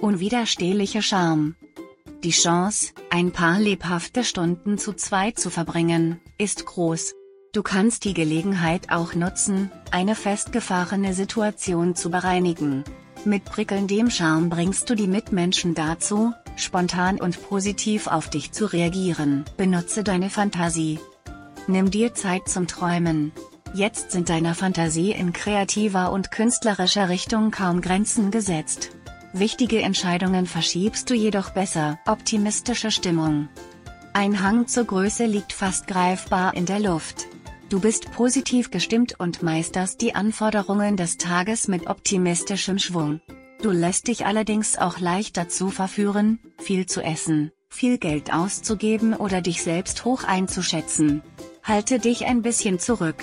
Unwiderstehliche Charme. Die Chance, ein paar lebhafte Stunden zu zweit zu verbringen, ist groß. Du kannst die Gelegenheit auch nutzen, eine festgefahrene Situation zu bereinigen. Mit prickelndem Charme bringst du die Mitmenschen dazu, spontan und positiv auf dich zu reagieren. Benutze deine Fantasie. Nimm dir Zeit zum Träumen. Jetzt sind deiner Fantasie in kreativer und künstlerischer Richtung kaum Grenzen gesetzt. Wichtige Entscheidungen verschiebst du jedoch besser. Optimistische Stimmung. Ein Hang zur Größe liegt fast greifbar in der Luft. Du bist positiv gestimmt und meisterst die Anforderungen des Tages mit optimistischem Schwung. Du lässt dich allerdings auch leicht dazu verführen, viel zu essen, viel Geld auszugeben oder dich selbst hoch einzuschätzen. Halte dich ein bisschen zurück.